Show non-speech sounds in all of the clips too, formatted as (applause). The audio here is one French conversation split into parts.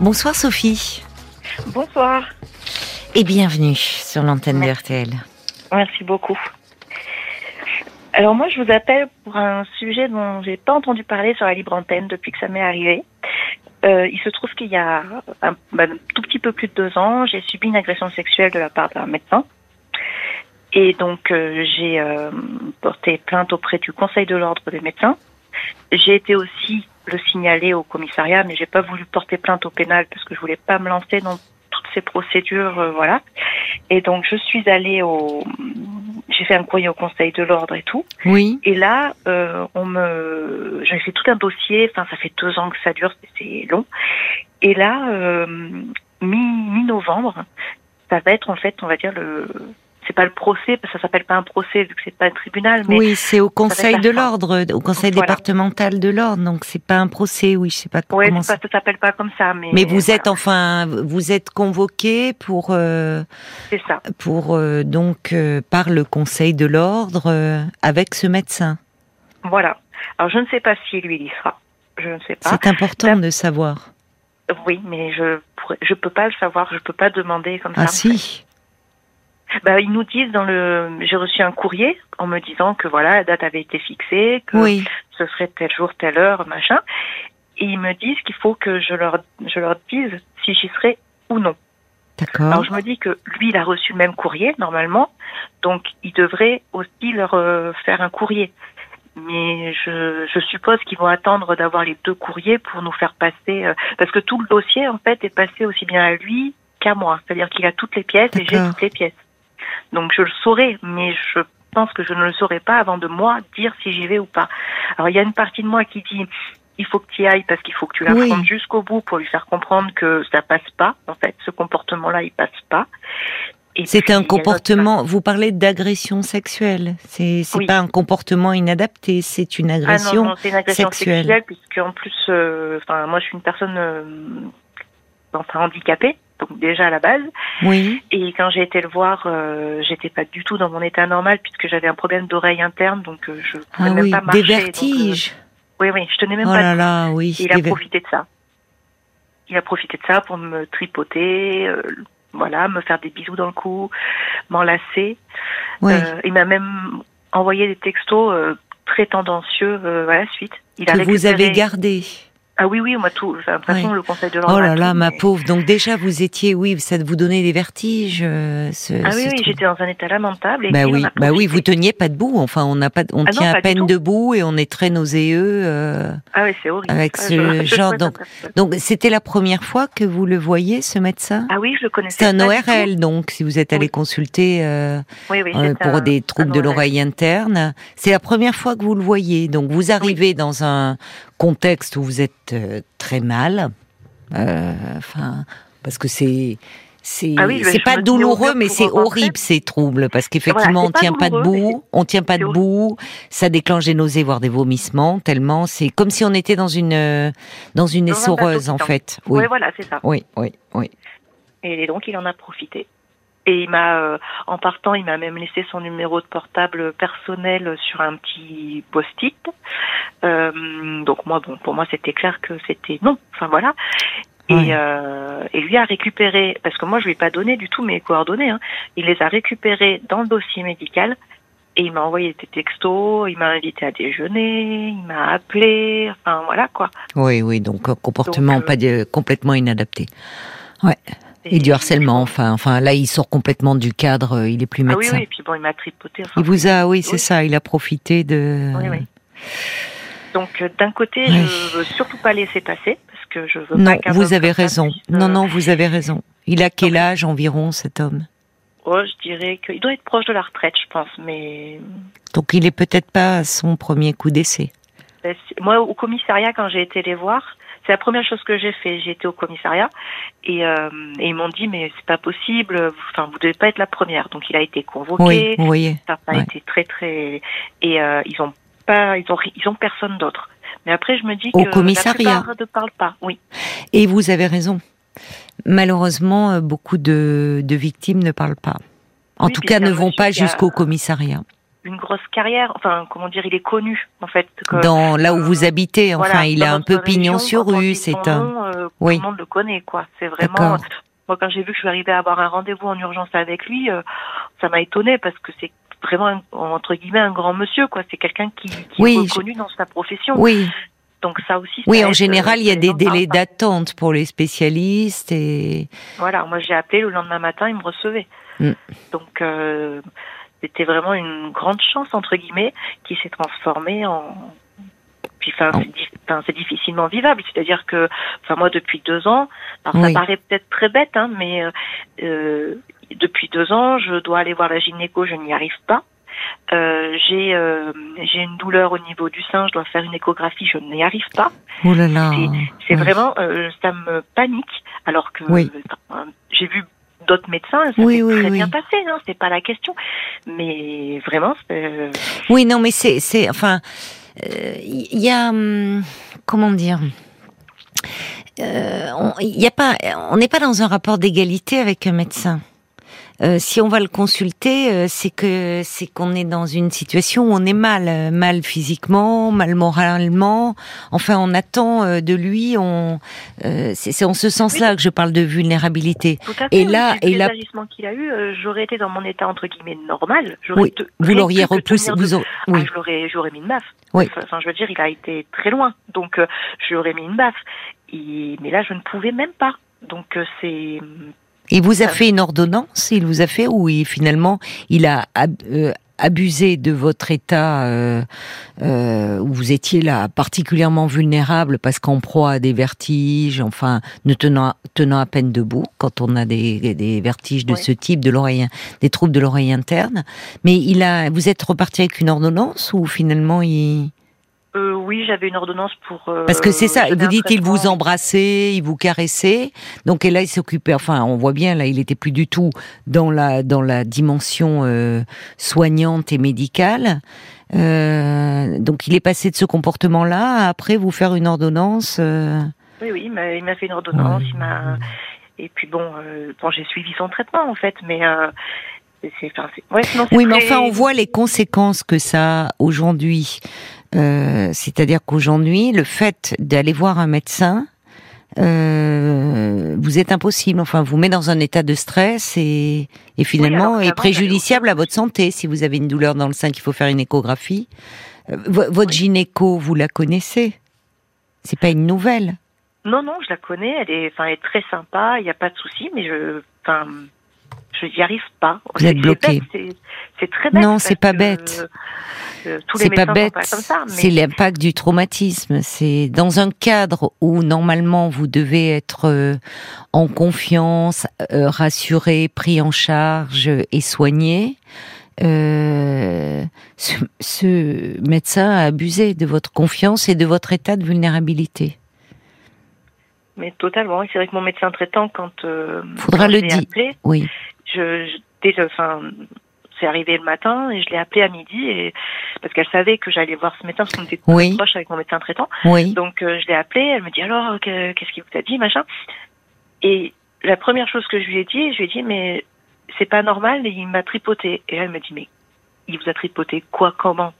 Bonsoir Sophie. Bonsoir. Et bienvenue sur l'antenne de RTL. Merci beaucoup. Alors moi, je vous appelle pour un sujet dont j'ai pas entendu parler sur la libre antenne depuis que ça m'est arrivé. Euh, il se trouve qu'il y a un, tout petit peu plus de deux ans, j'ai subi une agression sexuelle de la part d'un médecin. Et donc euh, j'ai euh, porté plainte auprès du Conseil de l'ordre des médecins. J'ai été aussi le signaler au commissariat, mais j'ai pas voulu porter plainte au pénal parce que je voulais pas me lancer dans toutes ces procédures, euh, voilà. Et donc je suis allée au, j'ai fait un courrier au Conseil de l'ordre et tout. Oui. Et là, euh, on me, j'ai fait tout un dossier. Enfin, ça fait deux ans que ça dure, c'est long. Et là, euh, mi mi novembre, ça va être en fait, on va dire le c'est pas le procès, parce que ça s'appelle pas un procès vu que c'est pas un tribunal. Mais oui, c'est au Conseil de l'ordre, au Conseil Voilà. départemental de l'ordre, donc c'est pas un procès, oui, je sais pas ouais, comment ça. ça s'appelle pas comme ça, mais. Mais vous voilà, êtes enfin, vous êtes convoqué pour euh, C'est ça. pour euh, donc euh, par le Conseil de l'ordre avec ce médecin. Voilà. Alors je ne sais pas si lui il y sera. Je ne sais pas. C'est important de savoir. Oui, mais je pourrais, je peux pas le savoir. Je peux pas demander comme Ah ça. si. Bah, ils nous disent dans le, j'ai reçu un courrier en me disant que voilà, la date avait été fixée, que Oui. ce serait tel jour, telle heure, machin. Et ils me disent qu'il faut que je leur, je leur dise si j'y serai ou non. D'accord. Alors je me dis que lui, il a reçu le même courrier normalement, donc il devrait aussi leur euh, faire un courrier. Mais je, je suppose qu'ils vont attendre d'avoir les deux courriers pour nous faire passer, euh, parce que tout le dossier en fait est passé aussi bien à lui qu'à moi. C'est-à-dire qu'il a toutes les pièces et j'ai toutes les pièces. Donc je le saurai, mais je pense que je ne le saurai pas avant de moi dire si j'y vais ou pas. Alors il y a une partie de moi qui dit il faut que tu y ailles parce qu'il faut que tu Oui. l'affrontes jusqu'au bout pour lui faire comprendre que ça passe pas. En fait, ce comportement-là, il passe pas. C'est un comportement. Vous parlez d'agression sexuelle. C'est Oui. pas un comportement inadapté. C'est une Ah agression. non, non, c'est une agression sexuelle. sexuelle, puisque en plus, euh, enfin, moi, je suis une personne euh, enfin, handicapée, donc déjà à la base. Oui. Et quand j'ai été le voir, euh, j'étais pas du tout dans mon état normal, puisque j'avais un problème d'oreille interne, donc euh, je pouvais Ah même oui. pas marcher. Des donc, euh, vertiges. oui, oui, je tenais même Oh pas. là là, oui. Il a profité de ça. Il a profité de ça pour me tripoter, euh, voilà, me faire des bisous dans le cou, m'enlacer. Oui. Euh, il m'a même envoyé des textos euh, très tendancieux euh, à la suite. Il a que vous avez gardé. Ah oui, oui, moi tout. Enfin, de toute façon, Oui. le conseil de l'ordre. Oh là là, ma mais- pauvre. Donc déjà, vous étiez, oui, ça vous donnait des vertiges. euh, ce, Ah oui, oui, j'étais dans un état lamentable. Et Bah on oui, a bah oui, vous teniez pas debout. Enfin, on n'a pas, on Ah non, tient pas à peine debout et on est très nauséeux. euh. Ah oui, c'est horrible. avec Ah, ce je genre donc- Donc, c'était la première fois que vous le voyez, ce médecin? Ah oui, je le connaissais. C'est un. ORL, donc, si vous êtes allé Oui. consulter euh, euh, pour un- des troubles de l'oreille interne. C'est la première fois que vous le voyez. Donc, vous arrivez dans un contexte où vous êtes euh, très mal. Euh, Enfin, parce que c'est. C'est Ah oui, je pas douloureux, mais c'est horrible ces troubles parce qu'effectivement Voilà, on tient pas debout, on tient pas debout, ça déclenche des nausées voire des vomissements tellement c'est comme si on était dans une dans une essoreuse en fait. Oui, Oui, voilà, c'est ça. oui, oui, oui. Et donc, il en a profité. Et il m'a, euh, en partant, il m'a même laissé son numéro de portable personnel sur un petit post-it. Euh, donc moi, bon, pour moi, c'était clair que c'était non. Enfin voilà. Et, euh, et lui a récupéré, parce que moi, je lui ai pas donné du tout mes coordonnées. Hein, il les a récupérées dans le dossier médical. Et il m'a envoyé des textos, il m'a invité à déjeuner, il m'a appelé, enfin voilà quoi. Oui, oui, donc comportement Donc, pas de- complètement inadapté. Ouais. Et du harcèlement, enfin, enfin là il sort complètement du cadre, euh, il est plus Ah médecin. oui, oui, et puis bon, il m'a tripoté. enfin, Il vous a, oui, c'est Oui. ça, il a profité de. Oui, oui. Donc euh, d'un côté, Oui. je veux surtout pas laisser passer parce que je veux Non, pas vous avez raison. puisse, Non, euh, non, vous avez raison. Il a quel âge environ cet homme? Oh, je dirais qu'il doit être proche de la retraite, je pense. Mais Donc il est peut-être pas à son premier coup d'essai. euh, c'est- moi, au commissariat, quand j'ai été les voir, c'est la première chose que j'ai fait. J'ai été au commissariat et, euh, et ils m'ont dit mais c'est pas possible. Enfin, vous devez pas être la première. Donc il a été convoqué. Oui, voyez. Ça a Ouais. été très très et euh, ils ont pas, ils ont ils ont personne d'autre. Mais après, je me dis Au que commissariat. la ne parlent pas. Oui. Et vous avez raison. Malheureusement, euh, beaucoup de, de victimes ne parlent pas. En Oui, tout cas, ne vont pas jusqu'au commissariat. Une grosse carrière. Enfin, comment dire, il est connu en fait. que- Dans là où vous habitez, enfin, voilà, il a un peu pignon sur rue. C'est un. nom, euh, Oui. Tout le monde le connaît, quoi. C'est vraiment. Moi, quand j'ai vu que je suis arrivée à avoir un rendez-vous en urgence avec lui, euh, ça m'a étonnée parce que c'est vraiment un- entre guillemets un grand monsieur, quoi. C'est quelqu'un qui, qui Oui, est je- reconnu dans sa profession. Oui, Donc ça aussi. ça oui. En général, euh, il y a des délais d'attente pour les spécialistes et. Voilà, moi j'ai appelé le lendemain matin, il me recevait. Mm. Donc euh, c'était vraiment une grande chance entre guillemets qui s'est transformée en puis enfin c'est difficilement vivable, c'est-à-dire que enfin moi depuis deux ans, alors Oui. ça paraît peut-être très bête hein, mais euh, euh, depuis deux ans je dois aller voir la gynéco, je n'y arrive pas. Euh, j'ai euh, j'ai une douleur au niveau du sein, je dois faire une échographie, je n'y arrive pas. Oh là là. C'est Oui. vraiment, euh, ça me panique, alors que Oui. j'ai vu d'autres médecins, ça Oui, s'est oui, très oui. bien passé, hein, c'est pas la question. Mais vraiment, euh, Oui, non, mais c'est, c'est, enfin, euh, il y a, hum, comment dire, Euh, pas, on n'est pas dans un rapport d'égalité avec un médecin. Euh, si on va le consulter, euh, c'est que c'est qu'on est dans une situation où on est mal, euh, mal physiquement, mal moralement. Enfin, on attend euh, de lui. On, euh, c'est en ce sens-là que je parle de vulnérabilité. tout à fait. Et oui, là- et là- qu'il a eu, j'aurais été dans mon état entre guillemets normal. J'aurais Oui, te- vous l'auriez repoussé. Vous, de- aur- Ah, oui, je l'aurais, j'aurais mis une baffe. Oui. Enfin, je veux dire, il a été très loin, donc euh, je lui aurais mis une baffe. Et- mais là, je ne pouvais même pas. Donc euh, c'est Il vous a fait une ordonnance Il vous a fait ou il, finalement il a euh, abusé de votre état euh, euh, où vous étiez là particulièrement vulnérable parce qu'en proie à des vertiges, enfin ne tenant tenant à peine debout quand on a des, des vertiges de Oui. ce type, de l'oreille, des troubles de l'oreille interne. Mais il a, vous êtes reparti avec une ordonnance ou finalement il euh, oui, j'avais une ordonnance pour. euh, parce que c'est ça, vous dites il vous embrassait, il vous caressait, donc et là il s'occupait, enfin on voit bien là il était plus du tout dans la dans la dimension euh, soignante et médicale, donc il est passé de ce comportement-là à après vous faire une ordonnance. Oui, oui, il m'a- fait une ordonnance, Ouais. il m'a. Et puis bon, bon, j'ai suivi son traitement en fait, mais ouais, sinon, Oui, mais très- enfin, on voit les conséquences que ça a aujourd'hui. Euh, C'est-à-dire qu'aujourd'hui, le fait d'aller voir un médecin, euh, vous êtes impossible. Enfin, vous met dans un état de stress et, et finalement est préjudiciable à votre santé. Si vous avez une douleur dans le sein qu'il faut faire une échographie, Euh, vo- votre gynéco, vous la connaissez C'est pas une nouvelle. Non, non, je la connais, elle est, enfin, elle est très sympa, il n'y a pas de souci, mais je, enfin, je n'y arrive pas. Vous êtes bloqué. C'est, bête, très bête. Non, c'est pas que, bête. tous les C'est pas bête. sont pas comme ça, mais C'est l'impact du traumatisme. C'est dans un cadre où normalement vous devez être euh, en confiance, euh, rassuré, pris en charge et soigné. euh, ce, ce médecin a abusé de votre confiance et de votre état de vulnérabilité. mais totalement. C'est vrai que mon médecin traitant, quand, euh, Faudra quand le dire. Oui, je, je dès le- enfin, c'est arrivé le matin et je l'ai appelé à midi et parce qu'elle savait que j'allais voir ce médecin parce qu'on était très Oui. proches avec mon médecin traitant. oui, Donc euh, je l'ai appelé, elle me dit alors que- qu'est-ce qu'il vous a dit machin? Et la première chose que je lui ai dit, je lui ai dit mais c'est pas normal et il m'a tripoté. Et elle me dit mais il vous a tripoté quoi comment?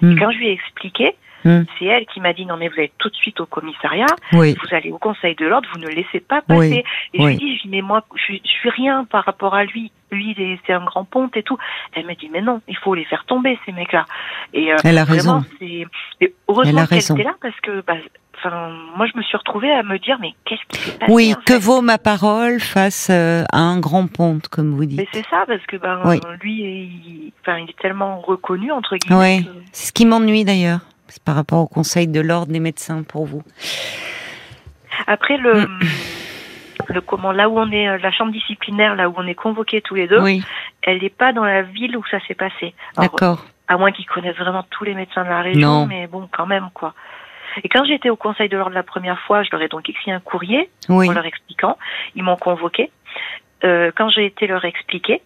Hmm. Et quand je lui ai expliqué, Hmm. c'est elle qui m'a dit non mais vous allez tout de suite au commissariat, oui, vous allez au conseil de l'ordre, vous ne laissez pas passer. Oui, Et je lui dis, mais moi, je, suis- je suis rien par rapport à lui. Lui, c'est un grand ponte et tout. Elle me dit, mais non, il faut les faire tomber, ces mecs-là. Et euh, Elle a vraiment, raison. heureusement qu'elle était là parce que, bah, enfin, moi, je me suis retrouvée à me dire, mais qu'est-ce qui s'est passé oui. en Que vaut ma parole face euh, à un grand ponte, comme vous dites Mais c'est ça, parce que ben, Oui. lui, il, enfin, il est tellement reconnu entre guillemets. Oui, que- c'est ce qui m'ennuie d'ailleurs. Par rapport au conseil de l'ordre des médecins pour vous. Après le, Mm. le comment, là où on est, euh, la chambre disciplinaire, là où on est convoqués tous les deux, Oui, elle n'est pas dans la ville où ça s'est passé. D'accord. à moins qu'ils connaissent vraiment tous les médecins de la région, Non. mais bon, quand même, quoi. Et quand j'étais au Conseil de l'ordre la première fois, je leur ai donc écrit un courrier Oui, en leur expliquant. Ils m'ont convoqué. Euh, quand j'ai été leur expliquer,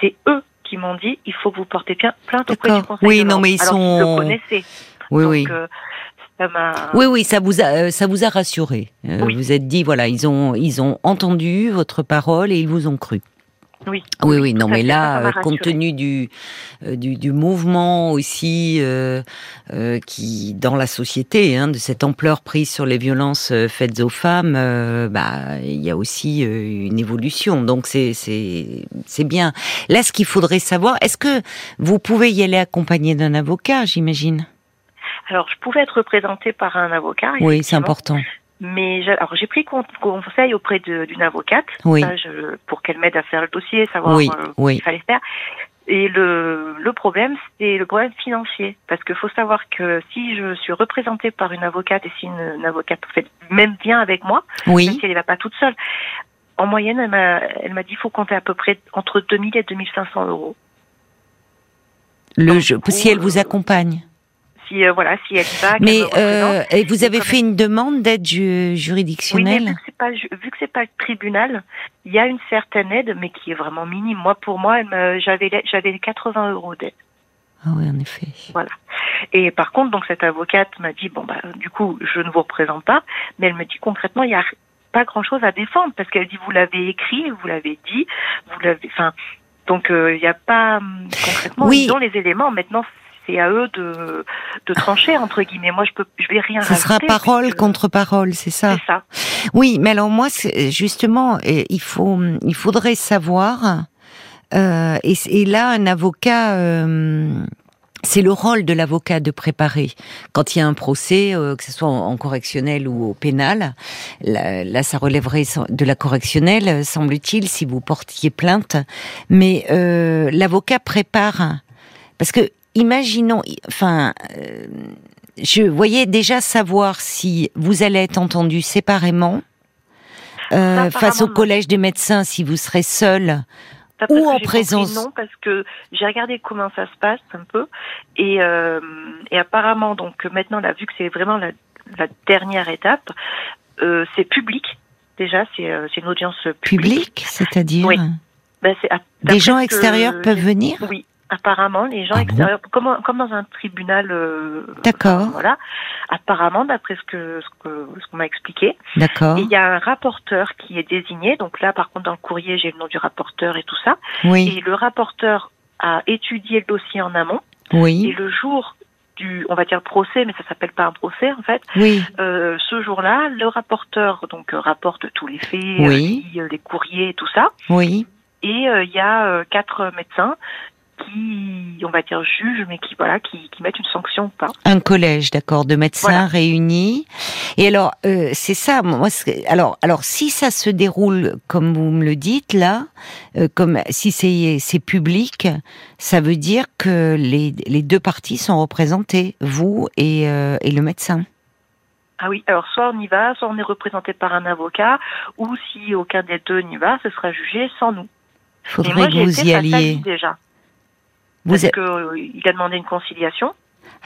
c'est eux qui m'ont dit il faut que vous portez plainte auprès du. Conseil Oui, de non, mais ils Alors sont- le connaissaient. Oui, donc, oui. euh. Oui, oui, ça vous a, euh, ça vous a rassuré. Euh, Oui. Vous êtes dit, voilà, ils ont, ils ont entendu votre parole et ils vous ont cru. Oui. Oui, oui, non, mais là, compte tenu du, du, du mouvement aussi euh, euh, qui dans la société, hein, de cette ampleur prise sur les violences faites aux femmes, euh, bah il y a aussi une évolution. Donc c'est c'est c'est bien. Là, ce qu'il faudrait savoir, est-ce que vous pouvez y aller accompagné d'un avocat, j'imagine? Alors, je pouvais être représentée par un avocat. Oui, c'est important. Mais j'ai- alors j'ai pris con- conseil auprès d'une avocate Oui. ça, je- pour qu'elle m'aide à faire le dossier, savoir Oui, euh, oui. ce qu'il fallait faire. Et le, le problème, c'est le problème financier. Parce qu'il faut savoir que si je suis représentée par une avocate et si une, une avocate fait même bien avec moi, même Oui, si elle ne va pas toute seule, en moyenne, elle m'a elle m'a dit qu'il faut compter à peu près entre 2000 et 2500 euros. le donc, jeu, si elle vous euh, accompagne. Si euh, voilà, si Mais euh, et vous avez fait une demande d'aide ju- Oui, mais juridictionnelle vu que c'est pas pas le tribunal, il y a une certaine aide, mais qui est vraiment minime. Moi, pour moi, j'avais j'avais les 80 euros d'aide. Ah oui, en effet. Et par contre, donc cette avocate m'a dit bon bah du coup, je ne vous représente pas, mais elle me dit concrètement, il y a pas grand chose à défendre parce qu'elle dit vous l'avez écrit, vous l'avez dit, vous l'avez, enfin donc euh, il n'y a pas hum, concrètement Oui. ils ont les éléments. Maintenant, c'est à eux de de trancher entre guillemets. Moi, je peux, je vais rien. Ce sera parole contre parole, c'est ça. C'est ça. Oui, mais alors moi, justement, il faut, il faudrait savoir. euh, et, et là, un avocat. euh, c'est le rôle de l'avocat de préparer. Quand il y a un procès, euh, que ce soit en, en correctionnel ou au pénal, là, là, ça relèverait de la correctionnelle, semble-t-il, si vous portiez plainte. Mais euh, l'avocat prépare, parce que imaginons, enfin, euh, je voyais déjà savoir si vous allez être entendu séparément. euh, face au collège des médecins, si vous serez seul, Ou en présence. Non, parce que j'ai regardé comment ça se passe un peu, et, euh, et apparemment, donc maintenant, là, vu que c'est vraiment la, la dernière étape, euh, c'est public. Déjà, c'est euh, c'est une audience publique. public, c'est-à-dire Oui. Ben, des gens extérieurs peuvent venir. Oui, apparemment, les gens Ah bon extérieurs, comme, comme dans un tribunal. euh, D'accord. enfin, voilà. Apparemment, d'après ce que ce que ce qu'on m'a expliqué, D'accord. Et il y a un rapporteur qui est désigné. Donc là, par contre, dans le courrier, j'ai le nom du rapporteur et tout ça. Oui, Et le rapporteur a étudié le dossier en amont. Et oui, le jour du, on va dire procès, mais ça s'appelle pas un procès en fait. oui, Euh, ce jour-là, le rapporteur donc euh, rapporte tous les faits, Oui. euh, les courriers et tout ça. oui. Et euh, il y a euh, quatre médecins qui, on va dire, jugent, mais qui voilà, qui, qui mettent une sanction ou pas. Un collège, d'accord, de médecins Voilà. réunis. Et alors, euh, c'est ça. Moi, alors, alors, si ça se déroule comme vous me le dites là, euh, comme si c'est public, ça veut dire que les, les deux parties sont représentées, vous et, euh, et le médecin. Ah oui, alors soit on y va, soit on est représenté par un avocat, ou si aucun des deux n'y va, ce sera jugé sans nous. Il faudrait moi, que vous y alliez. déjà. Vous parce êtes, que euh, a demandé une conciliation.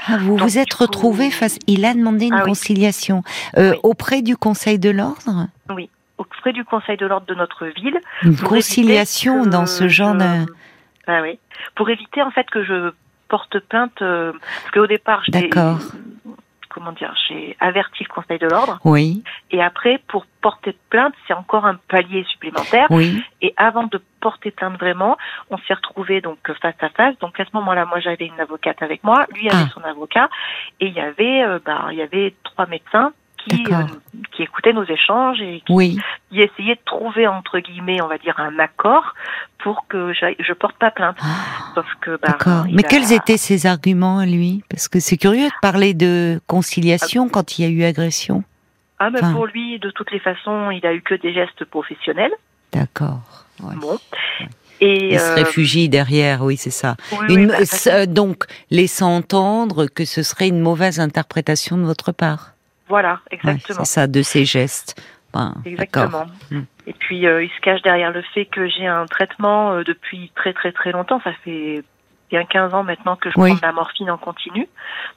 ah, vous donc, vous êtes coup- retrouvé face. Il a demandé une Ah oui. conciliation euh, Oui. auprès du Conseil de l'ordre? Au frais du Conseil de l'ordre de notre ville. Une conciliation que dans ce genre de. Ah oui. Pour éviter en fait que je porte plainte, euh, parce qu'au départ, D'accord. Comment dire, j'ai averti le Conseil de l'ordre, Oui, et après pour porter plainte, c'est encore un palier supplémentaire. oui, Et avant de porter plainte vraiment, on s'est retrouvés donc face à face. Donc à ce moment-là, moi j'avais une avocate avec moi, lui avait Ah. son avocat, et il y avait, euh, ben, il y avait trois médecins qui, D'accord. euh, qui écoutaient nos échanges et qui, oui. qui essayaient de trouver entre guillemets, on va dire, un accord pour que je porte pas plainte. Ah, Sauf que, ben, D'accord. Mais a- quels étaient ses arguments à lui? Parce que c'est curieux de parler de conciliation quand il y a eu agression. Ah, mais enfin- pour lui, de toutes les façons, il a eu que des gestes professionnels. D'accord. ouais. Bon. Et Il se euh, réfugie derrière, oui, c'est ça. oui, oui, Une- bah, euh, donc, laissant entendre que ce serait une mauvaise interprétation de votre part. Voilà, Ouais, exactement. c'est ça, de ses gestes. Ben. Exactement. Hmm. Et puis euh, il se cache derrière le fait que j'ai un traitement euh, depuis très très très longtemps. Ça fait bien 15 ans maintenant que je prends de la morphine en continu.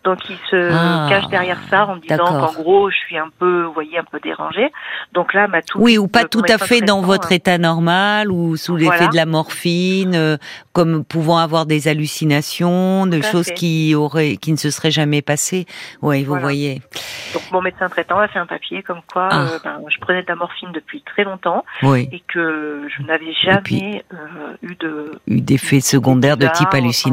Donc il se ah, cache derrière ça en disant qu'en gros je suis un peu, vous voyez, un peu dérangée. Donc là, ma tout oui ou pas tout à fait dans votre euh, état normal ou sous l'effet de la morphine, euh, comme pouvant avoir des hallucinations, de choses qui auraient, qui ne se seraient jamais passées. Oui, vous voyez. Donc mon médecin traitant a fait un papier comme quoi ah. euh, ben, je prenais de la morphine depuis très longtemps et que je n'avais jamais eu de eu d'effets secondaires de type hallucination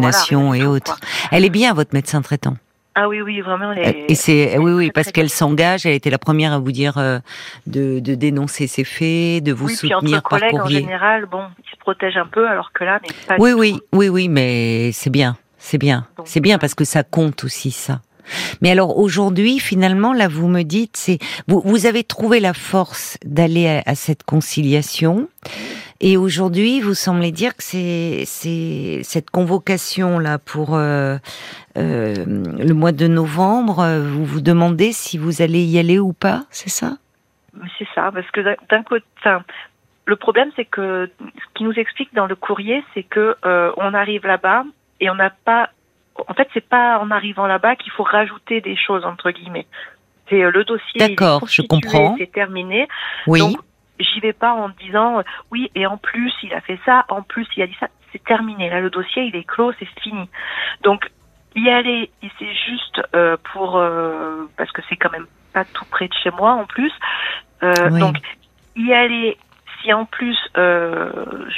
et autres. Elle est bien votre médecin traitant. Ah oui, oui, vraiment. et c'est oui, oui, parce qu'elle s'engage. Elle était la première à vous dire euh, de, de, dénoncer ses faits, de vous oui, soutenir puis entre par collègues, courrier. En général, bon, ils se protègent un peu, alors que là, mais pas Oui, du oui, tout. oui, oui, mais c'est bien, c'est bien, c'est bien parce que ça compte aussi ça. Mais alors aujourd'hui, finalement, là, vous me dites, c'est vous, vous avez trouvé la force d'aller à, cette conciliation. Et aujourd'hui, vous semblez dire que c'est cette convocation là pour euh, euh, le mois de novembre. euh, Vous vous demandez si vous allez y aller ou pas, c'est ça? C'est ça, parce que d'un- côté, le problème, c'est que ce qui nous explique dans le courrier, c'est que on arrive là-bas et on n'a pas. En fait, c'est pas en arrivant là-bas qu'il faut rajouter des choses entre guillemets. C'est euh, le dossier. D'accord, je comprends. C'est terminé. Oui. Donc, j'y vais pas en disant euh, oui et en plus il a fait ça, en plus il a dit ça. C'est terminé. Là, le dossier il est clos, c'est fini. Donc y aller, c'est juste euh, pour euh, parce que c'est quand même pas tout près de chez moi en plus. Euh, Oui. Donc y aller. Si en plus, euh,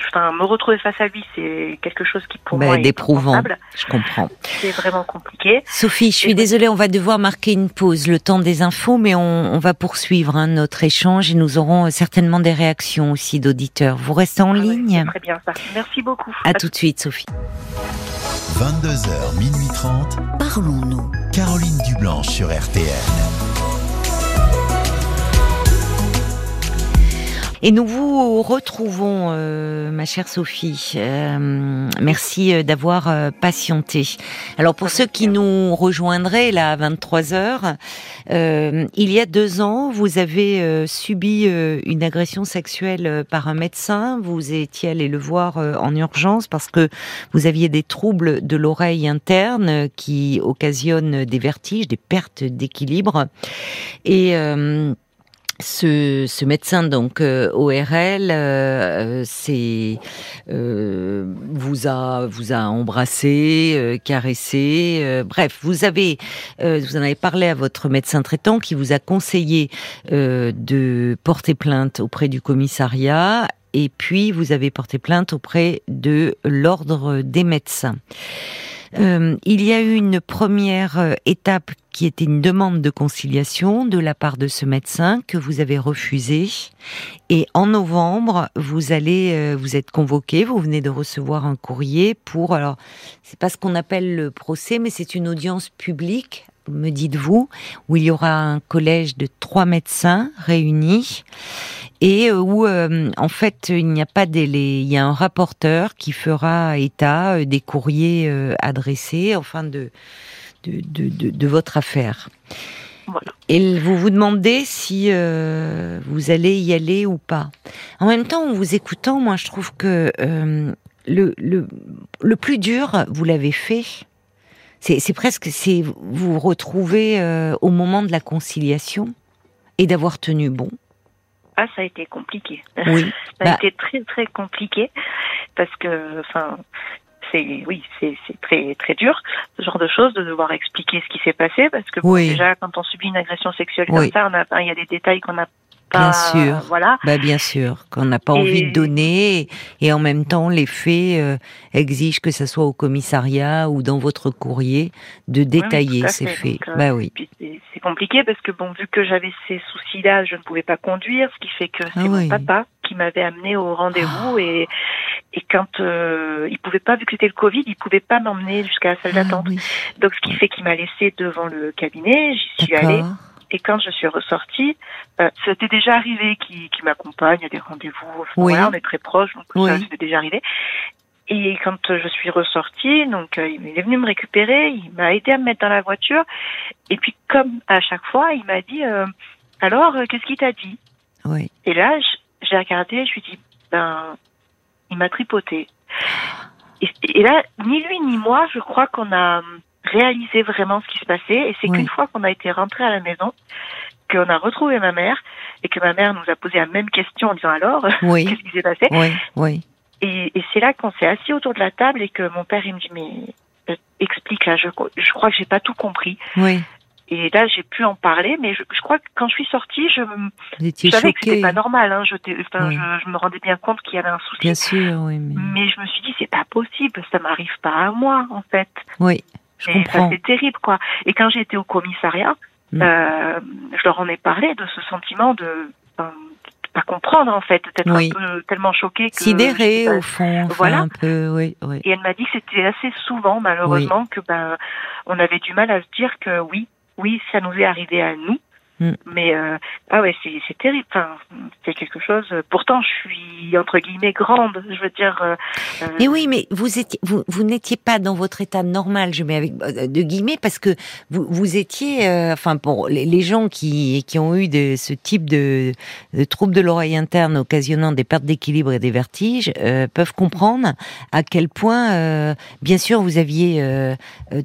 enfin, me retrouver face à lui, c'est quelque chose qui pour Ben, moi est d'éprouvant. impensable. Je comprends. C'est vraiment compliqué. Sophie, je suis Et- désolée, on va devoir marquer une pause, le temps des infos, mais on, on va poursuivre hein, notre échange et nous aurons euh, certainement des réactions aussi d'auditeurs. Vous restez en Ah ligne très bien ça. Merci beaucoup. À tout de suite, Sophie. 22h, minuit 30. Parlons-nous. Caroline Dublanche sur RTN. Et nous vous retrouvons, euh, ma chère Sophie. Euh, merci euh, d'avoir euh, patienté. Alors pour ceux qui nous rejoindraient là à 23 heures, euh, il y a deux ans, vous avez subi une agression sexuelle par un médecin. Vous étiez allé le voir en urgence parce que vous aviez des troubles de l'oreille interne qui occasionnent des vertiges, des pertes d'équilibre. Et euh, ce, médecin donc euh, ORL euh, euh, vous a vous a embrassé caressé bref vous avez vous en avez parlé à votre médecin traitant qui vous a conseillé de porter plainte auprès du commissariat et puis vous avez porté plainte auprès de l'ordre des médecins euh, il y a eu une première euh, étape qui était une demande de conciliation de la part de ce médecin que vous avez refusé. Et en novembre, vous allez, euh, vous êtes convoqué, vous venez de recevoir un courrier pour, alors, c'est pas ce qu'on appelle le procès, mais c'est une audience publique, me dites-vous, où il y aura un collège de trois médecins réunis et euh, où euh, en fait il n'y a pas délai, il y a un rapporteur qui fera état euh, des courriers euh, adressés, enfin de de, de, de, de votre affaire. Voilà. Et vous vous demandez si euh, vous allez y aller ou pas. En même temps, en vous écoutant, moi je trouve que le, le, le plus dur, vous l'avez fait. C'est presque, c'est vous retrouvez euh, au moment de la conciliation et d'avoir tenu bon. Ah, ça a été compliqué. Oui. (laughs) Ça a Bah. été très très compliqué parce que, enfin, c'est oui, c'est très très dur ce genre de choses de devoir expliquer ce qui s'est passé parce que bon, déjà quand on subit une agression sexuelle Oui. comme ça, on a il y a des détails qu'on n'a Bien sûr. Voilà. Bah bien sûr, qu'on n'a pas Et- envie de donner et, en même temps les faits euh, exigent que ça soit au commissariat ou dans votre courrier de détailler ces fait. faits. Donc, euh, bah oui. C'est c'est compliqué parce que bon, vu que j'avais ces soucis-là, je ne pouvais pas conduire, ce qui fait que c'est Ah oui. mon papa qui m'avait amené au rendez-vous et et quand euh, il pouvait pas, vu que c'était le Covid, il pouvait pas m'emmener jusqu'à la salle Ah d'attente. oui, Donc ce qui fait qu'il m'a laissé devant le cabinet, j'y suis allée. Et quand je suis ressortie, euh, c'était déjà arrivé qu'il qu'il m'accompagne à des rendez-vous. Enfin, Oui. voilà, on est très proches, donc Oui. ça c'était déjà arrivé. Et quand je suis ressortie, donc euh, il est venu me récupérer, il m'a aidé à me mettre dans la voiture. Et puis comme à chaque fois, il m'a dit euh, alors euh, qu'est-ce qu'il t'a dit? Oui. Et là, j'ai regardé, je lui dit ben il m'a tripoté. Et, et là, ni lui ni moi, je crois qu'on a réalisé vraiment ce qui se passait. Et c'est Oui. qu'une fois qu'on a été rentré à la maison, qu'on a retrouvé ma mère et que ma mère nous a posé la même question en disant alors, (laughs) Oui, qu'est-ce qui s'est passé? Oui, oui. Et, et c'est là qu'on s'est assis autour de la table et que mon père il me dit mais euh, explique là, je, je crois que j'ai pas tout compris. Oui, Et là j'ai pu en parler, mais je, je crois que quand je suis sortie, je, savais que c'était pas normal. Hein, je, t'ai- enfin, Oui. je, je me rendais bien compte qu'il y avait un souci. Bien sûr, oui. Mais... Mais je me suis dit c'est pas possible, ça m'arrive pas à moi en fait. Oui, je Et comprends. ça c'est terrible quoi. Et quand j'ai été au commissariat, Mm. euh, je leur en ai parlé de ce sentiment de, de pas comprendre en fait, d'être Oui. un peu tellement choqué que Sidéré j'étais pas- au fond, enfin, Voilà. un peu, oui, oui. Et elle m'a dit que c'était assez souvent, malheureusement, que ben on avait du mal à se dire que oui, oui, ça nous est arrivé à nous. Mm. Mais euh, ah ouais, c'est c'est terrible. Enfin, c'est quelque chose. Pourtant, je suis entre guillemets grande. Je veux dire. euh, euh, Mais oui, mais vous étiez, vous, vous n'étiez pas dans votre état normal, je mets avec euh, de guillemets, parce que vous, vous étiez, euh, enfin pour les, les gens qui, qui ont eu de, ce type de, de troubles de l'oreille interne occasionnant des pertes d'équilibre et des vertiges, euh, peuvent comprendre à quel point, euh, bien sûr, vous aviez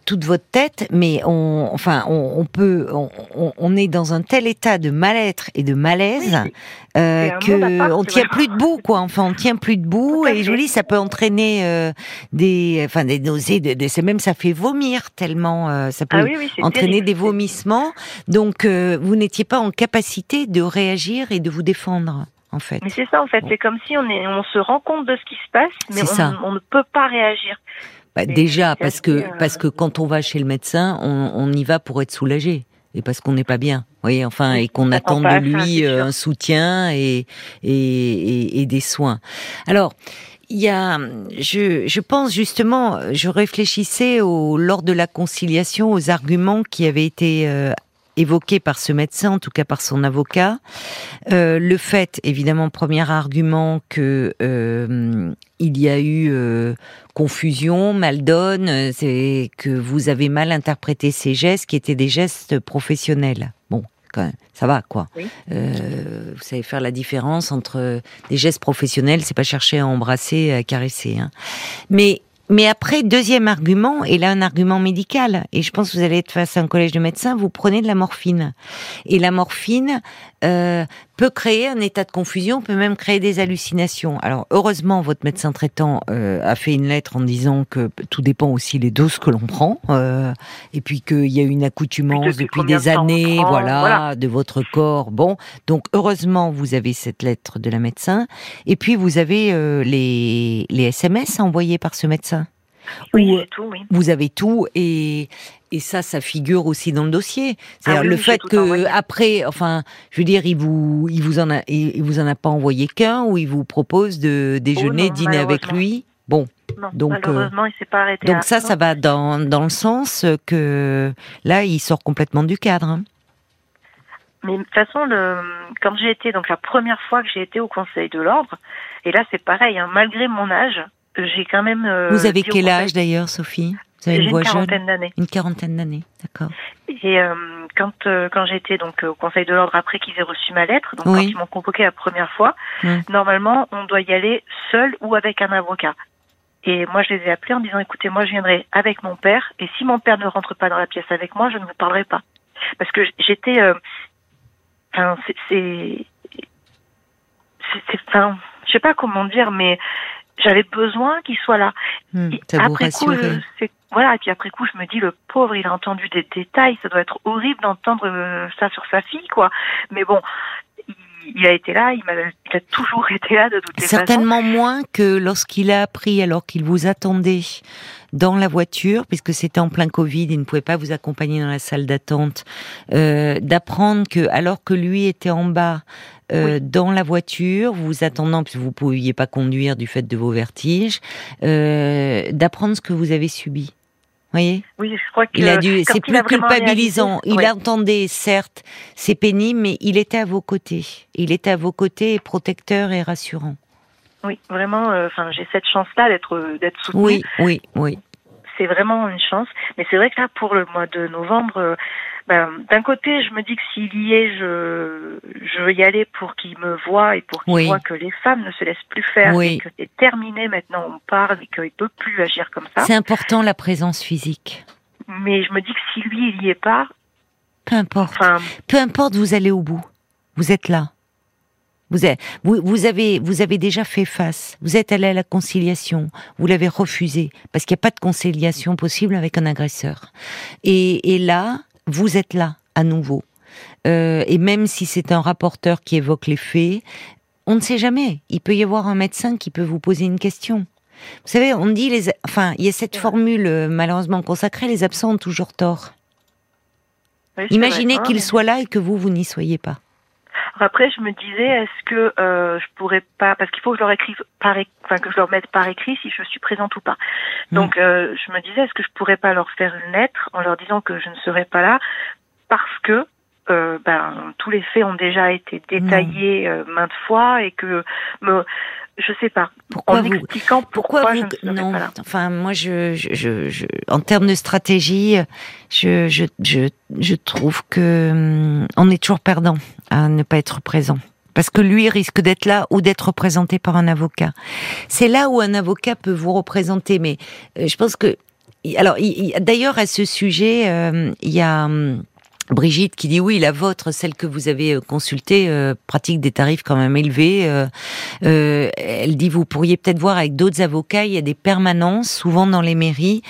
toute votre tête, mais on, enfin, on, on peut, on- on est dans un tel état de mal-être et de malaise Oui, euh, un que on tient plus debout, quoi. Enfin, on tient plus debout et je vous dis, ça peut entraîner euh, des, enfin, des nausées, des, même ça fait vomir tellement, euh, ça peut ah oui, oui, c'est entraîner terrible. des vomissements. Donc, euh, vous n'étiez pas en capacité de réagir et de vous défendre, en fait. Mais c'est ça en fait. C'est comme si on est, on se rend compte de ce qui se passe, mais on, on ne peut pas réagir. Bah, déjà, parce que parce que quand on va chez le médecin, on, on y va pour être soulagé et parce qu'on n'est pas bien. Vous voyez, enfin, Oui, et qu'on on attend de lui euh, un soutien et et, et, et des soins. Alors. Il y a, je, je pense justement, je réfléchissais au, lors de la conciliation aux arguments qui avaient été euh, évoqués par ce médecin, en tout cas par son avocat. Euh, le fait, évidemment, premier argument que euh, il y a eu euh, confusion, mal donne, euh, c'est que vous avez mal interprété ces gestes qui étaient des gestes professionnels. Bon, quand même, ça va quoi. Oui. Euh, vous savez faire la différence entre des gestes professionnels, c'est pas chercher à embrasser, à caresser. Hein. Mais mais après, deuxième argument, et là un argument médical, et je pense que vous allez être face à un collège de médecins, vous prenez de la morphine. Et la morphine euh, peut créer un état de confusion, peut même créer des hallucinations. Alors heureusement, votre médecin traitant euh, a fait une lettre en disant que tout dépend aussi les doses que l'on prend, euh, et puis qu'il y a une accoutumance Depuis des années, prend, voilà, voilà. de votre corps. Bon, donc heureusement, vous avez cette lettre de la médecin, et puis vous avez euh, les, les SMS envoyés par ce médecin. Oui, Ou, c'est tout, oui. vous avez tout et et ça, ça figure aussi dans le dossier. C'est-à-dire Ah oui, le fait que après, enfin, je veux dire, il vous, il vous en a, il vous en a pas envoyé qu'un ou il vous propose de déjeuner, Oh non, dîner avec lui? Bon, Non, donc, euh, malheureusement, il s'est pas arrêté. donc ça, ça va dans dans le sens que là, il sort complètement du cadre. hein. Mais de toute façon, le, quand j'ai été, donc la première fois que j'ai été au Conseil de l'Ordre, et là c'est pareil, hein, malgré mon âge, j'ai quand même. euh, Vous avez quel âge d'ailleurs, Sophie Vous avez une une voix jeune quarantaine d'années. Une quarantaine d'années, d'accord. Et euh, quand euh, quand été donc au Conseil de l'Ordre après qu'ils aient reçu ma lettre, donc Oui. quand ils m'ont convoqué la première fois, normalement on doit y aller seul ou avec un avocat. Et moi je les ai appelés en disant écoutez moi je viendrai avec mon père et si mon père ne rentre pas dans la pièce avec moi je ne vous parlerai pas parce que j'étais euh, enfin c'est- enfin je sais pas comment dire mais j'avais besoin qu'il soit là Hmm, après coup, je- c'est- voilà, et puis après coup, je me dis, le pauvre, il a entendu des détails, ça doit être horrible d'entendre euh, ça sur sa fille, quoi. Mais bon, il, a été là, il, m'a, il a toujours (laughs) été là de toutes les façons. Certainement moins que lorsqu'il a appris, alors qu'il vous attendait dans la voiture, puisque c'était en plein Covid, il ne pouvait pas vous accompagner dans la salle d'attente, euh, d'apprendre que, alors que lui était en bas, euh, dans la voiture, vous attendant, puisque vous ne pouviez pas conduire du fait de vos vertiges, euh, d'apprendre ce que vous avez subi. Voyez Oui, je crois que il a dû, c'est plus culpabilisant. réalisé- Il ouais. entendait, certes, c'est pénible, mais il était à vos côtés. Il était à vos côtés, protecteur et rassurant. Oui, vraiment, euh, enfin, j'ai cette chance-là d'être, d'être soutenue. Oui, oui, oui. C'est vraiment une chance. Mais c'est vrai que là, pour le mois de novembre, euh, ben, d'un côté, je me dis que s'il y est, je, je veux y aller pour qu'il me voit et pour qu'il Oui. voit que les femmes ne se laissent plus faire, Oui. et que c'est terminé maintenant, on parle et qu'il peut plus agir comme ça. C'est important la présence physique. Mais je me dis que si lui, il y est pas, Peu importe. Peu importe, vous allez au bout. Vous êtes là. Vous, êtes- vous, vous avez, vous avez déjà fait face. Vous êtes allé à la conciliation. Vous l'avez refusé parce qu'il n'y a pas de conciliation possible avec un agresseur. Et, et là, vous êtes là à nouveau. Euh, et même si c'est un rapporteur qui évoque les faits, on ne sait jamais. Il peut y avoir un médecin qui peut vous poser une question. Vous savez, on dit les, enfin, il y a cette formule euh, malheureusement consacrée les absents ont toujours tort. oui, Imaginez hein, qu'il soit là et que vous, vous n'y soyez pas. Après, je me disais, est-ce que euh, je pourrais pas, parce qu'il faut que je leur écrive par, é- enfin que je leur mette par écrit si je suis présente ou pas. Mm. Donc, euh, je me disais, est-ce que je pourrais pas leur faire une lettre en leur disant que je ne serai pas là parce que euh, ben tous les faits ont déjà été détaillés euh, maintes fois et que me, je sais pas, Pourquoi en vous, expliquant pourquoi, pourquoi je vous, ne serai non, pas là. enfin, moi, je, je, je, je- en termes de stratégie, je, je, je, je trouve que hum, on est toujours perdant à ne pas être présent. Parce que lui risque d'être là ou d'être représenté par un avocat. C'est là où un avocat peut vous représenter. Mais euh, je pense que, alors, il- il- d'ailleurs, à ce sujet, euh, il y a hum, Brigitte qui dit oui, la vôtre, celle que vous avez euh, consultée, euh, pratique des tarifs quand même élevés. euh, euh, elle dit vous pourriez peut-être voir avec d'autres avocats. Il y a des permanences, souvent dans les mairies.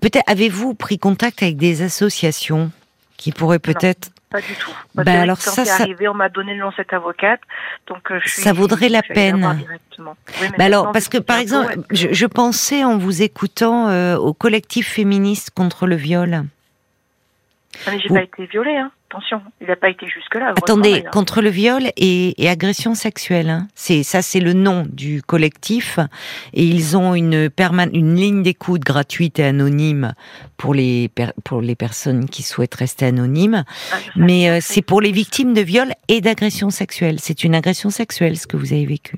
Peut-être avez-vous pris contact avec des associations qui pourraient peut-être Pas du tout. Bah, que alors ça, ça- arrivé, on m'a donné le nom de cette avocate, donc je suis, Ça vaudrait la peine. Oui, Bah alors, parce que par exemple, je, je pensais en vous écoutant euh, au collectif féministe contre le viol. Ah, mais j'ai pas été violée, hein. Attention, il n'a pas été jusque-là. Attendez, contre le viol et, et agression sexuelle. Hein. C'est ça, c'est le nom du collectif, et ils ont une une ligne d'écoute gratuite et anonyme pour les pour les personnes qui souhaitent rester anonymes. Ah. Mais euh, c'est pour les victimes de viol et d'agression sexuelle. C'est une agression sexuelle ce que vous avez vécu.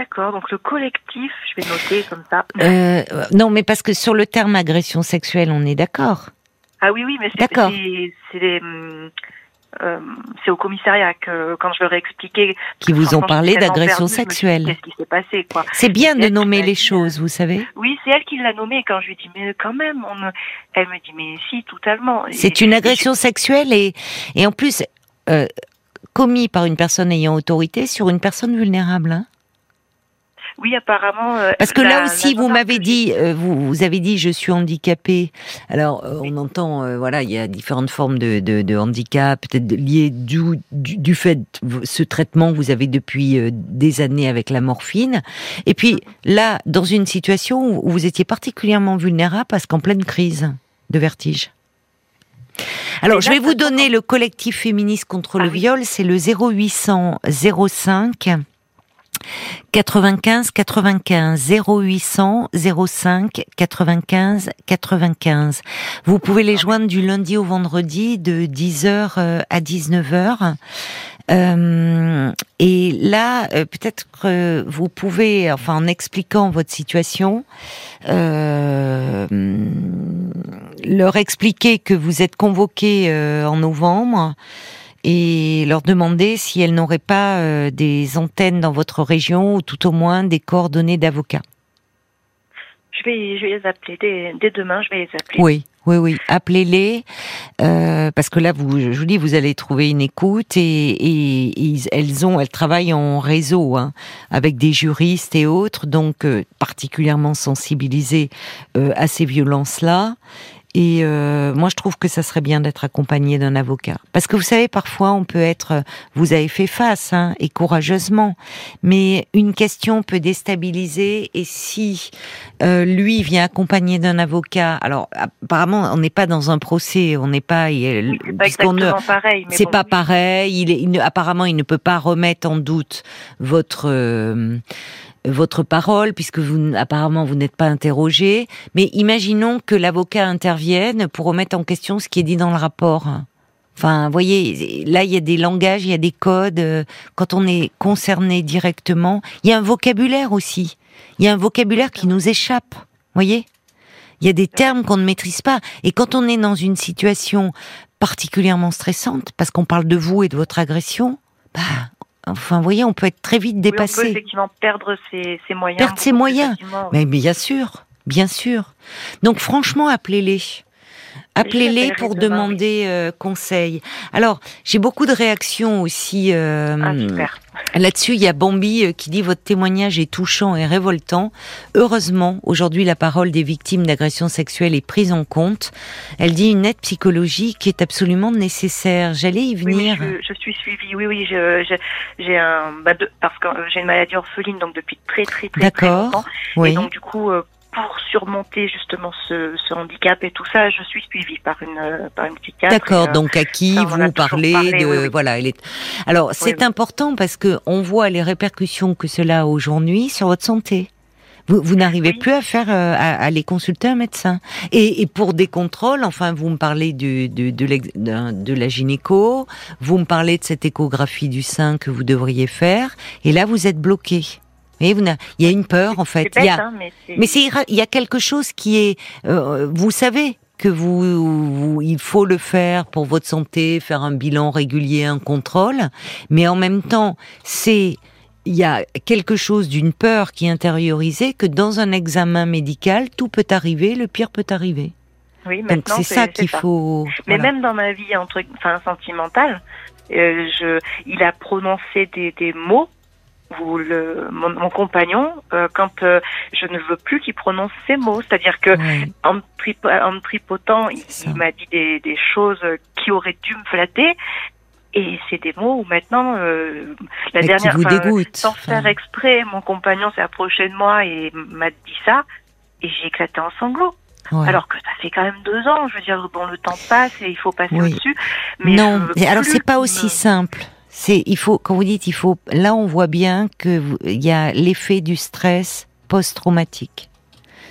D'accord, donc le collectif, je vais noter comme ça. Euh, non, mais parce que sur le terme agression sexuelle, on est d'accord. Ah oui, oui, mais c'est euh, c'est au commissariat que quand je leur ai expliqué. Qui vous ont parlé d'agression sexuelle. Qu'est-ce qui s'est passé, quoi? C'est bien de nommer les choses, vous savez. Oui, c'est elle qui l'a nommé. Et quand je lui ai dit, mais quand même, on elle me dit, mais si, totalement. C'est une et agression sexuelle et, et en plus euh, commis par une personne ayant autorité sur une personne vulnérable. hein. Oui, apparemment. euh, Parce que la- là aussi, vous m'avez dit, euh, vous, vous avez dit, je suis handicapée. Alors, euh, on entend, euh, voilà, il y a différentes formes de, de, de handicap, peut-être liées du, du, du fait de ce traitement que vous avez depuis des années avec la morphine. Et puis là, dans une situation où vous étiez particulièrement vulnérable parce qu'en pleine crise de vertige. Alors, je vais vous donner le collectif féministe contre Ah le oui. viol, c'est le 0800 05 95 95 0800 05 95 95. Vous pouvez les joindre du lundi au vendredi de 10h euh, à 19h. Euh, et là, euh, peut-être que vous pouvez, enfin, en expliquant votre situation, euh, leur expliquer que vous êtes convoqué euh, en novembre et leur demander si elles n'auraient pas euh, des antennes dans votre région ou tout au moins des coordonnées d'avocats. Je vais, je vais les appeler dès, dès demain. Je vais les appeler. Oui, oui, oui. Appelez-les euh, parce que là, vous, je vous dis, vous allez trouver une écoute et, et ils- elles ont, elles travaillent en réseau hein, avec des juristes et autres, donc euh, particulièrement sensibilisés euh, à ces violences-là. Et euh, moi, je trouve que ça serait bien d'être accompagné d'un avocat. Parce que vous savez, parfois, on peut être... Vous avez fait face, hein, et courageusement. Mais une question peut déstabiliser. Et si euh, lui vient accompagné d'un avocat... Alors, apparemment, on n'est pas dans un procès. On n'est pas... C'est pas ne- pareil. c'est bon, pas oui. pareil. Il est, il ne- apparemment, il ne peut pas remettre en doute votre euh, votre parole, puisque vous apparemment vous n'êtes pas interrogé. Mais imaginons que l'avocat intervienne pour remettre en question ce qui est dit dans le rapport. Enfin, vous voyez, là, il y a des langages, il y a des codes. Quand on est concerné directement, il y a un vocabulaire aussi. Il y a un vocabulaire qui nous échappe voyez Il y a des termes qu'on ne maîtrise pas. Et quand on est dans une situation particulièrement stressante, parce qu'on parle de vous et de votre agression, bah, enfin, vous voyez, on peut être très vite dépassé. Oui, on peut effectivement perdre ses, ses moyens. Perdre ses moyens. Mais bien sûr, bien sûr. Donc franchement, appelez-les. Appelez-les pour demander euh, conseil. Alors, j'ai beaucoup de réactions aussi. Euh, ah, Là-dessus, il y a Bambi euh, qui dit votre témoignage est touchant et révoltant. Heureusement, aujourd'hui, la parole des victimes d'agressions sexuelles est prise en compte. Elle dit une aide psychologique est absolument nécessaire. J'allais y venir. Oui, je, suis suivie. Oui, oui, j'ai un bah, parce que j'ai une maladie orpheline donc depuis très très très, très longtemps. Oui. Et donc du coup pour surmonter justement ce, ce, handicap et tout ça, je suis suivie par une par une psychiatre. D'accord, euh, donc à qui vous parlez de voilà, elle est... Alors c'est important parce que on voit les répercussions que cela a aujourd'hui sur votre santé. Vous, vous n'arrivez plus à faire euh, à, aller consulter un médecin. Et, et, pour des contrôles, enfin, vous me parlez de, de, de, la gynéco, vous me parlez de cette échographie du sein que vous devriez faire, et là vous êtes bloqué. Mais vous il y a une peur en fait. il y a, hein, mais c'est il y a quelque chose qui est, euh, vous savez que vous, il faut le faire pour votre santé, faire un bilan régulier, un contrôle, mais en même temps, c'est il y a quelque chose d'une peur qui est intériorisée que dans un examen médical, tout peut arriver, le pire peut arriver. Oui, Donc c'est ça qu'il faut. Mais même dans ma vie entre, enfin sentimentale, euh, je, il a prononcé des, des mots ou le, mon, compagnon euh, quand euh, je ne veux plus qu'il prononce ces mots. C'est-à-dire que en, en, tripotant, il, m'a dit des, des, choses qui auraient dû me flatter. Et c'est des mots où maintenant, euh, la dernière, vous sans faire exprès, mon compagnon s'est approché de moi et m'a dit ça, et j'ai éclaté en sanglots. Alors que ça fait quand même deux ans, je veux dire, bon, le temps passe et il faut passer au-dessus. Mais non, alors c'est pas aussi simple c'est il faut quand vous dites il faut là on voit bien que il y a l'effet du stress post-traumatique.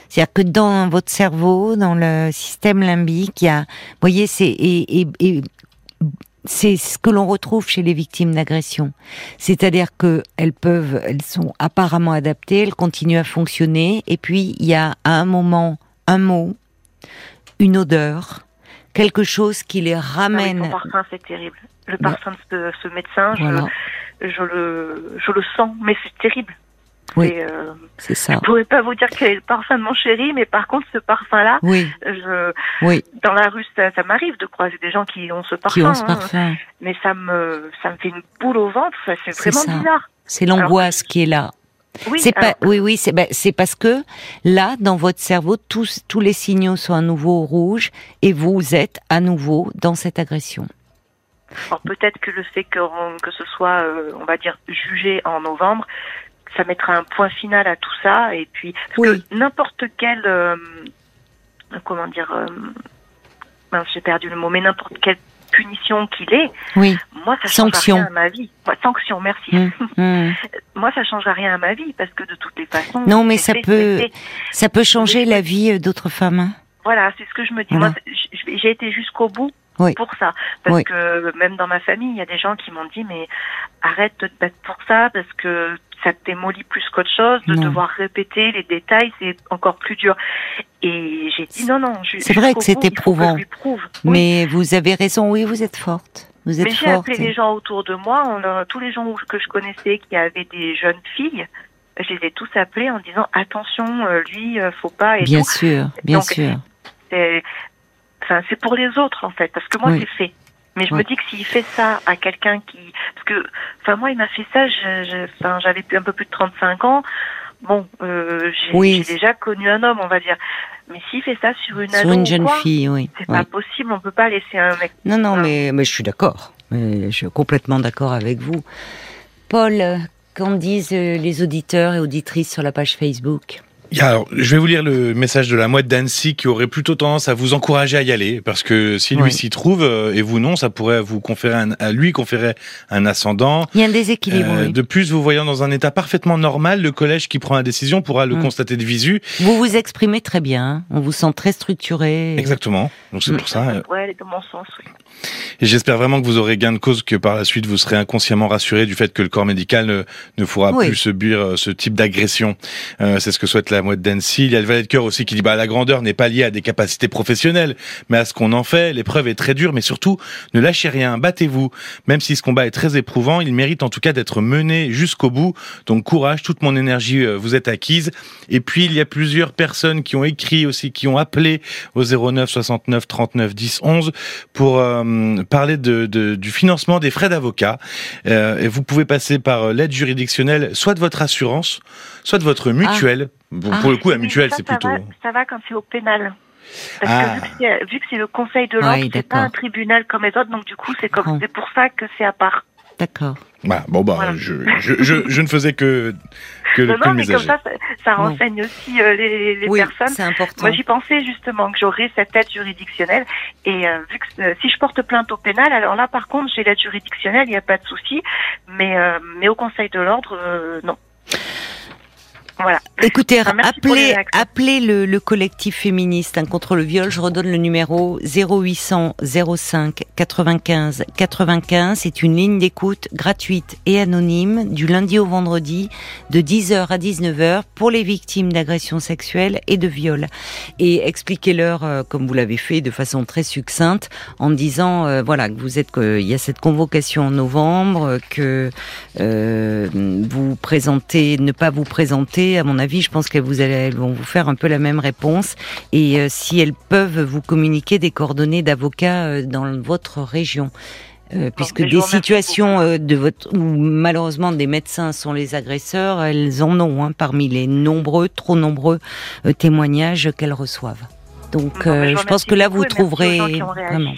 C'est-à-dire que dans votre cerveau, dans le système limbique, il y a, vous voyez, c'est et, et, et c'est ce que l'on retrouve chez les victimes d'agression. C'est-à-dire que elles peuvent, elles sont apparemment adaptées, elles continuent à fonctionner, et puis il y a à un moment un mot, une odeur, quelque chose qui les ramène. Ah oui, c'est terrible le parfum de ce, médecin, je, je, le, je le sens, mais c'est terrible. Oui, euh, c'est ça. Je pourrais pas vous dire quel est le parfum de mon chéri, mais par contre, ce parfum-là, oui. je, oui. dans la rue, ça, ça m'arrive de croiser des gens qui ont ce parfum. Qui ont ce hein. parfum. mais ça me, ça me fait une boule au ventre. C'est vraiment bizarre. C'est l'angoisse qui est là. Oui, c'est pas, oui, oui, c'est ben, c'est parce que là, dans votre cerveau, tous tous les signaux sont à nouveau rouges et vous êtes à nouveau dans cette agression. Alors peut-être que le fait que, que ce soit, euh, on va dire, jugé en novembre, ça mettra un point final à tout ça. Et puis, n'importe quelle, euh, comment dire, euh, j'ai perdu le mot, mais n'importe quelle punition qu'il est, oui. moi ça change rien à ma vie. sanction, merci. Mmh, (laughs) mmh. moi ça change rien à ma vie parce que de toutes les façons. Non, mais ça peut, ça peut changer la vie d'autres femmes. Hein. Voilà, c'est ce que je me dis. Moi, j'ai été jusqu'au bout pour ça. Parce que même dans ma famille, il y a des gens qui m'ont dit mais arrête de te battre pour ça parce que ça t'émolit plus qu'autre chose, de devoir répéter les détails, c'est encore plus dur. Et j'ai dit non, non. C'est vrai que c'est éprouvant. Mais vous avez raison, oui, vous êtes forte. Vous êtes Mais j'ai appelé les gens autour de moi, on, tous les gens que je connaissais qui avaient des jeunes filles, je les ai tous appelés en disant attention, euh, lui, euh, faut pas. Et bien sûr, bien sûr c'est pour les autres en fait, parce que moi c'est fait. Mais je me dis que s'il fait ça à quelqu'un qui, parce que, enfin moi il m'a fait ça, j'avais un peu plus de 35 ans. Bon, euh, j'ai déjà connu un homme, on va dire. Mais s'il fait ça sur une sur une jeune fille, oui. C'est pas possible, on peut pas laisser un mec. Non, non, mais, mais je suis d'accord. Je suis complètement d'accord avec vous. Paul, qu'en disent les auditeurs et auditrices sur la page Facebook? Alors, je vais vous lire le message de la mouette d'Annecy qui aurait plutôt tendance à vous encourager à y aller, parce que si lui s'y trouve euh, et vous non, ça pourrait vous conférer un, à lui conférer un ascendant. Il y a un déséquilibre. Euh, de plus, vous voyant dans un état parfaitement normal, le collège qui prend la décision pourra le mm. constater de visu. Vous vous exprimez très bien, on vous sent très structuré. Exactement. Donc c'est pour ça. Euh, ouais, elle est dans mon sens. Oui. Et j'espère vraiment que vous aurez gain de cause, que par la suite vous serez inconsciemment rassuré du fait que le corps médical ne, ne pourra plus subir ce type d'agression. c'est ce que souhaite la la mouette d'Annecy. Il y a le valet de cœur aussi qui dit bah la grandeur n'est pas liée à des capacités professionnelles, mais à ce qu'on en fait. L'épreuve est très dure, mais surtout ne lâchez rien, battez-vous. Même si ce combat est très éprouvant, il mérite en tout cas d'être mené jusqu'au bout. Donc courage, toute mon énergie euh, vous est acquise. Et puis il y a plusieurs personnes qui ont écrit aussi, qui ont appelé au 09 69 39 10 11 pour euh, parler de, de, du financement des frais d'avocat. Euh, et vous pouvez passer par l'aide juridictionnelle, soit de votre assurance, soit de votre mutuelle. Ah. Pour le coup, la mutuelle, c'est plutôt. Va, ça va quand c'est au pénal. Parce Ah. que vu que c'est- le Conseil de Oui, l'ordre, c'est pas un tribunal comme les autres, donc du coup, c'est comprends. comme, c'est pour ça que c'est à part. D'accord. Voilà, bon bah, Voilà. je, je, je, je ne faisais que que, Non, que non, le mais comme ça, ça, ça renseigne aussi euh, les, les oui, personnes. c'est important. Moi, j'y pensais justement que j'aurais cette aide juridictionnelle. Et euh, vu que euh, si je porte plainte au pénal, alors là, par contre, j'ai l'aide juridictionnelle, il n'y a pas de souci. Mais, euh, mais au Conseil de l'ordre, euh, non. Voilà. Écoutez, Ah, appelez, appelez le, le collectif féministe hein, contre le viol. Je redonne le numéro 0800 05 95 95. C'est une ligne d'écoute gratuite et anonyme du lundi au vendredi de 10h à 19h pour les victimes d'agressions sexuelles et de viols. Et expliquez-leur, euh, comme vous l'avez fait de façon très succincte, en disant euh, voilà que vous êtes qu'il y a cette convocation en novembre, que euh, vous présentez, ne pas vous présenter. À mon avis, je pense qu'elles vous allez, elles vont vous faire un peu la même réponse. Et euh, si elles peuvent vous communiquer des coordonnées d'avocats euh, dans votre région. Euh, puisque des situations euh, de votre où malheureusement des médecins sont les agresseurs, elles en ont hein, parmi les nombreux, trop nombreux euh, témoignages qu'elles reçoivent. Donc, Non, euh, je pense que là vous trouverez vraiment.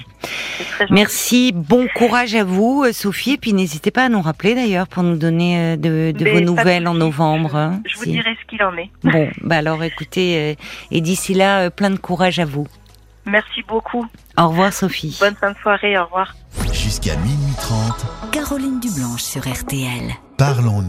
Merci, bon courage à vous, euh, Sophie, et puis n'hésitez pas à nous rappeler d'ailleurs pour nous donner euh, de, vos nouvelles en novembre. hein, Je vous si- dirai ce qu'il en est. Bon, bah alors écoutez, euh, et d'ici là, euh, plein de courage à vous. Merci beaucoup. Au revoir, Sophie. Bonne fin de soirée. Au revoir. Jusqu'à minuit 30, Caroline Dublanche sur RTL. parlons-nous.